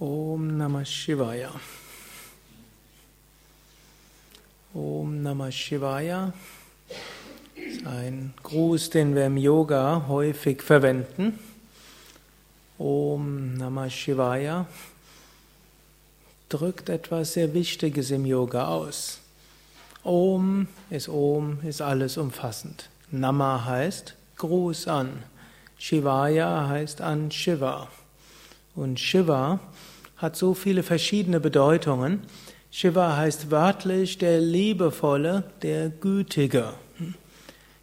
Om Namah Shivaya. Om Namah Shivaya ist ein Gruß, den wir im Yoga häufig verwenden. Om Namah Shivaya drückt etwas sehr Wichtiges im Yoga aus. Om ist Om, ist alles umfassend. Nama heißt Gruß an. Shivaya heißt an Shiva. Und Shiva hat so viele verschiedene Bedeutungen. Shiva heißt wörtlich der Liebevolle, der Gütige.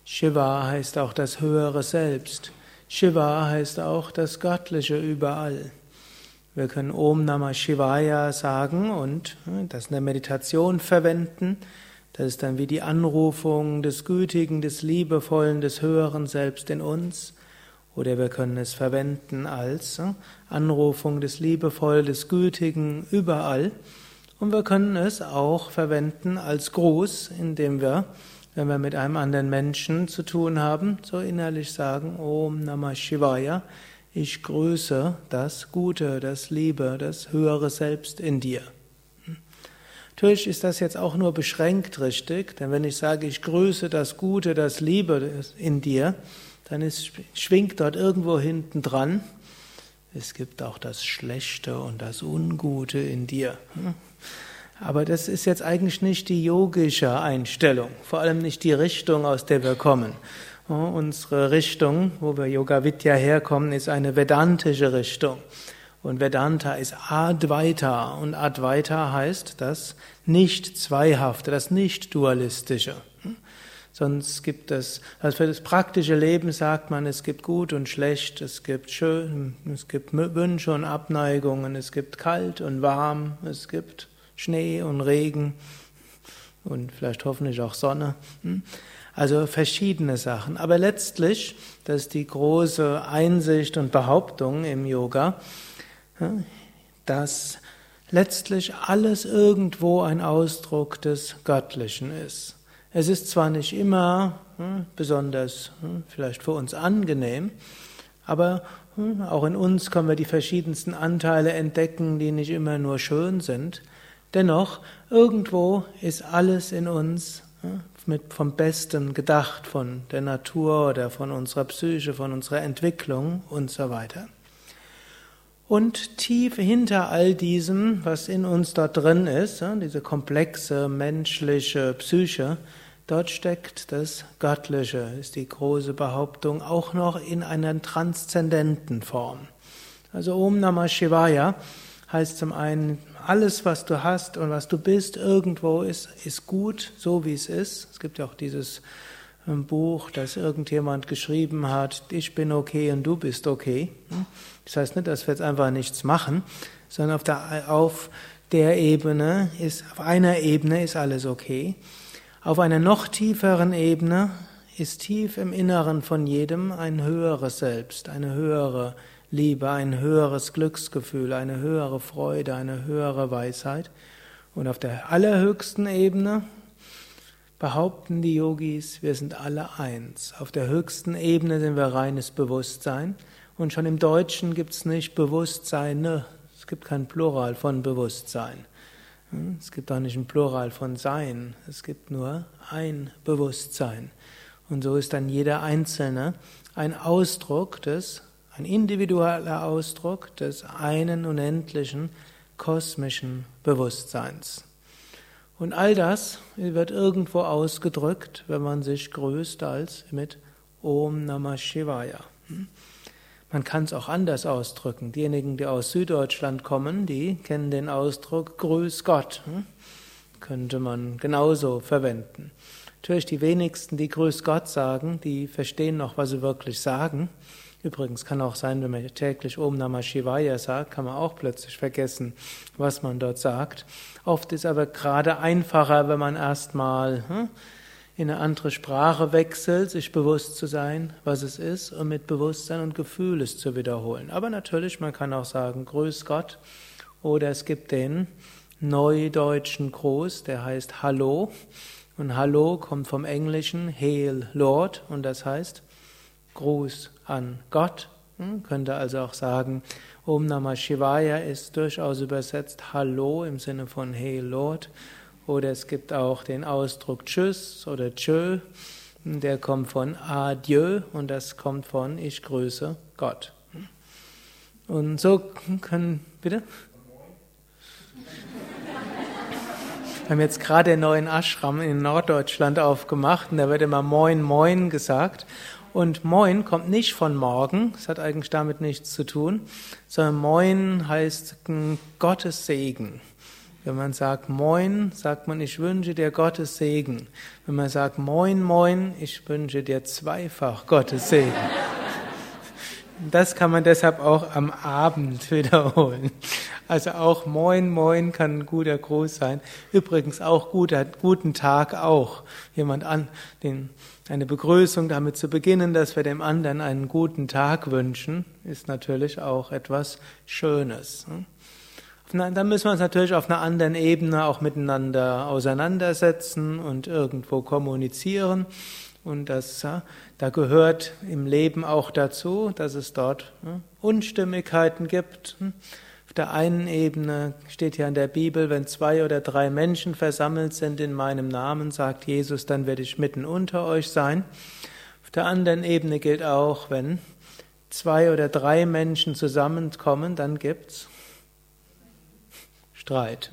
Shiva heißt auch das höhere Selbst. Shiva heißt auch das Göttliche überall. Wir können Om Namah Shivaya sagen und hm, das in der Meditation verwenden. Das ist dann wie die Anrufung des Gütigen, des Liebevollen, des höheren Selbst in uns. Oder wir können es verwenden als hm, Anrufung des Liebevollen, des Gütigen überall. Und wir können es auch verwenden als Gruß, indem wir, wenn wir mit einem anderen Menschen zu tun haben, so innerlich sagen, Om Namah Shivaya, ich grüße das Gute, das Liebe, das höhere Selbst in dir. Natürlich ist das jetzt auch nur beschränkt richtig, denn wenn ich sage, ich grüße das Gute, das Liebe in dir, dann ist, schwingt dort irgendwo hinten dran, es gibt auch das Schlechte und das Ungute in dir. Aber das ist jetzt eigentlich nicht die yogische Einstellung, vor allem nicht die Richtung, aus der wir kommen. Unsere Richtung, wo wir Yoga Vidya herkommen, ist eine vedantische Richtung. Und Vedanta ist Advaita. Und Advaita heißt das Nicht-Zweihafte, das Nicht-Dualistische. Sonst gibt es, also für das praktische Leben sagt man, es gibt gut und schlecht, es gibt schön, es gibt Wünsche und Abneigungen, es gibt kalt und warm, es gibt Schnee und Regen und vielleicht hoffentlich auch Sonne. Hm? Also verschiedene Sachen. Aber letztlich, das ist die große Einsicht und Behauptung im Yoga, dass letztlich alles irgendwo ein Ausdruck des Göttlichen ist. Es ist zwar nicht immer besonders vielleicht für uns angenehm, aber auch in uns können wir die verschiedensten Anteile entdecken, die nicht immer nur schön sind. Dennoch, irgendwo ist alles in uns mit vom Besten gedacht, von der Natur oder von unserer Psyche, von unserer Entwicklung und so weiter. Und tief hinter all diesem, was in uns dort drin ist, diese komplexe menschliche Psyche, dort steckt das Göttliche, ist die große Behauptung, auch noch in einer transzendenten Form. Also Om Namah Shivaya heißt zum einen, alles, was du hast und was du bist, irgendwo ist, ist gut, so wie es ist. Es gibt ja auch dieses ähm, Buch, das irgendjemand geschrieben hat, ich bin okay und du bist okay. Hm? Das heißt nicht, dass wir jetzt einfach nichts machen, sondern auf der, auf der Ebene ist, auf einer Ebene ist alles okay. Auf einer noch tieferen Ebene ist tief im Inneren von jedem ein höheres Selbst, eine höhere Liebe, ein höheres Glücksgefühl, eine höhere Freude, eine höhere Weisheit. Und auf der allerhöchsten Ebene behaupten die Yogis, wir sind alle eins. Auf der höchsten Ebene sind wir reines Bewusstsein. Und schon im Deutschen gibt es nicht Bewusstseine, es gibt kein Plural von Bewusstsein. Hm, es gibt auch nicht ein Plural von Sein, es gibt nur ein Bewusstsein. Und so ist dann jeder Einzelne ein Ausdruck des ein individueller Ausdruck des einen unendlichen kosmischen Bewusstseins. Und all das wird irgendwo ausgedrückt, wenn man sich grüßt als mit Om Namah Shivaya. Man kann es auch anders ausdrücken. Diejenigen, die aus Süddeutschland kommen, die kennen den Ausdruck Grüß Gott. Könnte man genauso verwenden. Natürlich die wenigsten, die Grüß Gott sagen, die verstehen noch, was sie wirklich sagen. Übrigens kann auch sein, wenn man täglich Om Namah Shivaya sagt, kann man auch plötzlich vergessen, was man dort sagt. Oft ist aber gerade einfacher, wenn man erstmal hm, in eine andere Sprache wechselt, sich bewusst zu sein, was es ist, und mit Bewusstsein und Gefühl es zu wiederholen. Aber natürlich, man kann auch sagen, Grüß Gott. Oder es gibt den neudeutschen Gruß, der heißt Hallo. Und Hallo kommt vom Englischen Hail Lord und das heißt Gruß an Gott. Man hm, könnte also auch sagen, Om Namah Shivaya ist durchaus übersetzt Hallo im Sinne von Hey Lord. Oder es gibt auch den Ausdruck Tschüss oder Tschö. Der kommt von Adieu und das kommt von Ich grüße Gott. Und so können, bitte? Wir haben jetzt gerade den neuen Ashram in Norddeutschland aufgemacht und da wird immer Moin Moin gesagt. Und Moin kommt nicht von morgen, es hat eigentlich damit nichts zu tun, sondern Moin heißt Gottes Segen. Wenn man sagt Moin, sagt man, ich wünsche dir Gottes Segen. Wenn man sagt Moin, Moin, ich wünsche dir zweifach Gottes Segen. Das kann man deshalb auch am Abend wiederholen. Also auch Moin, Moin kann ein guter Gruß sein. Übrigens auch guter, guten Tag auch. Jemand an, den, eine Begrüßung damit zu beginnen, dass wir dem anderen einen guten Tag wünschen, ist natürlich auch etwas Schönes. Dann müssen wir uns natürlich auf einer anderen Ebene auch miteinander auseinandersetzen und irgendwo kommunizieren. Und das, da gehört im Leben auch dazu, dass es dort Unstimmigkeiten gibt. Auf der einen Ebene steht hier in der Bibel, wenn zwei oder drei Menschen versammelt sind in meinem Namen, sagt Jesus, dann werde ich mitten unter euch sein. Auf der anderen Ebene gilt auch, wenn zwei oder drei Menschen zusammenkommen, dann gibt's Streit.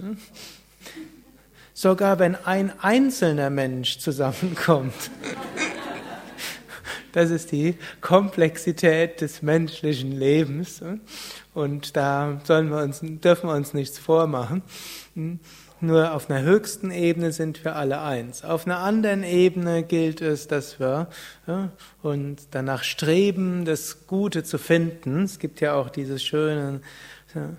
Sogar wenn ein einzelner Mensch zusammenkommt. Das ist die Komplexität des menschlichen Lebens. Und da sollen wir uns, dürfen wir uns nichts vormachen. Nur auf einer höchsten Ebene sind wir alle eins. Auf einer anderen Ebene gilt es, dass wir ja, uns danach streben, das Gute zu finden. Es gibt ja auch dieses schöne ja,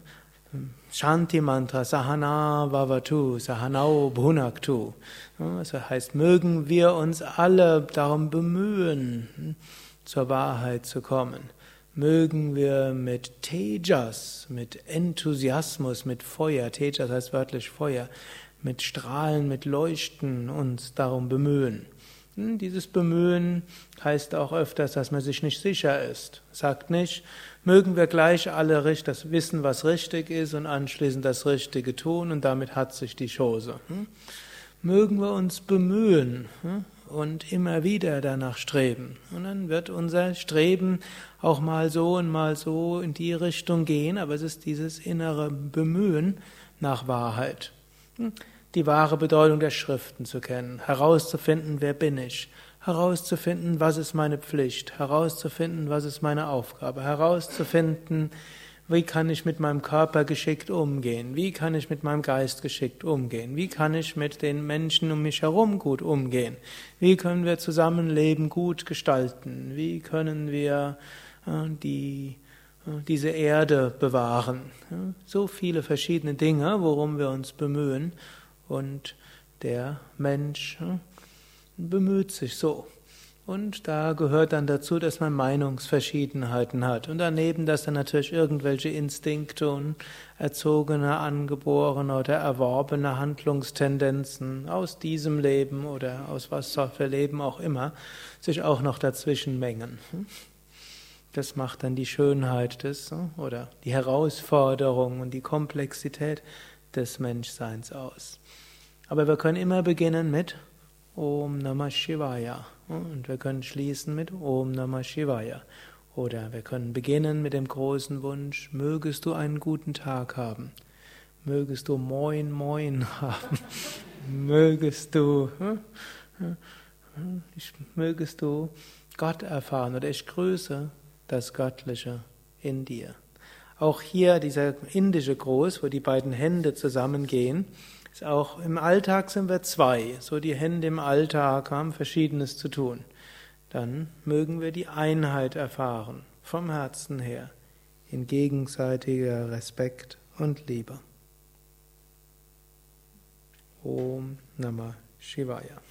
Shanti Mantra, Sahana Vavatu, Sahanau Bhunaktu. Das heißt, mögen wir uns alle darum bemühen, zur Wahrheit zu kommen. Mögen wir mit Tejas, mit Enthusiasmus, mit Feuer, Tejas heißt wörtlich Feuer, mit Strahlen, mit Leuchten uns darum bemühen. Hm, dieses Bemühen heißt auch öfters, dass man sich nicht sicher ist. Sagt nicht, mögen wir gleich alle das wissen, was richtig ist und anschließend das Richtige tun und damit hat sich die Chose. Hm? Mögen wir uns bemühen hm? und immer wieder danach streben. Und dann wird unser Streben auch mal so und mal so in die Richtung gehen, aber es ist dieses innere Bemühen nach Wahrheit die wahre Bedeutung der Schriften zu kennen, herauszufinden, wer bin ich, herauszufinden, was ist meine Pflicht, herauszufinden, was ist meine Aufgabe, herauszufinden, wie kann ich mit meinem Körper geschickt umgehen, wie kann ich mit meinem Geist geschickt umgehen, wie kann ich mit den Menschen um mich herum gut umgehen, wie können wir Zusammenleben gut gestalten, wie können wir äh, die äh, diese Erde bewahren. So viele verschiedene Dinge, worum wir uns bemühen und der Mensch hm, bemüht sich so. Und da gehört dann dazu, dass man Meinungsverschiedenheiten hat. Und daneben, dass dann natürlich irgendwelche Instinkte und erzogene, angeborene oder erworbene Handlungstendenzen aus diesem Leben oder aus was für Leben auch immer sich auch noch dazwischen mengen. Hm. Das macht dann die Schönheit des hm, oder die Herausforderung und die Komplexität des Menschseins aus. Aber wir können immer beginnen mit Om Namah Shivaya und wir können schließen mit Om Namah Shivaya. Oder wir können beginnen mit dem großen Wunsch, mögest du einen guten Tag haben. Mögest du Moin Moin haben. mögest du, mögest du Gott erfahren oder ich grüße das Göttliche in dir. Auch hier dieser indische Gruß, wo die beiden Hände zusammengehen, ist auch im Alltag sind wir zwei. So die Hände im Alltag haben Verschiedenes zu tun. Dann mögen wir die Einheit erfahren, vom Herzen her, in gegenseitiger Respekt und Liebe. Om Namah Shivaya.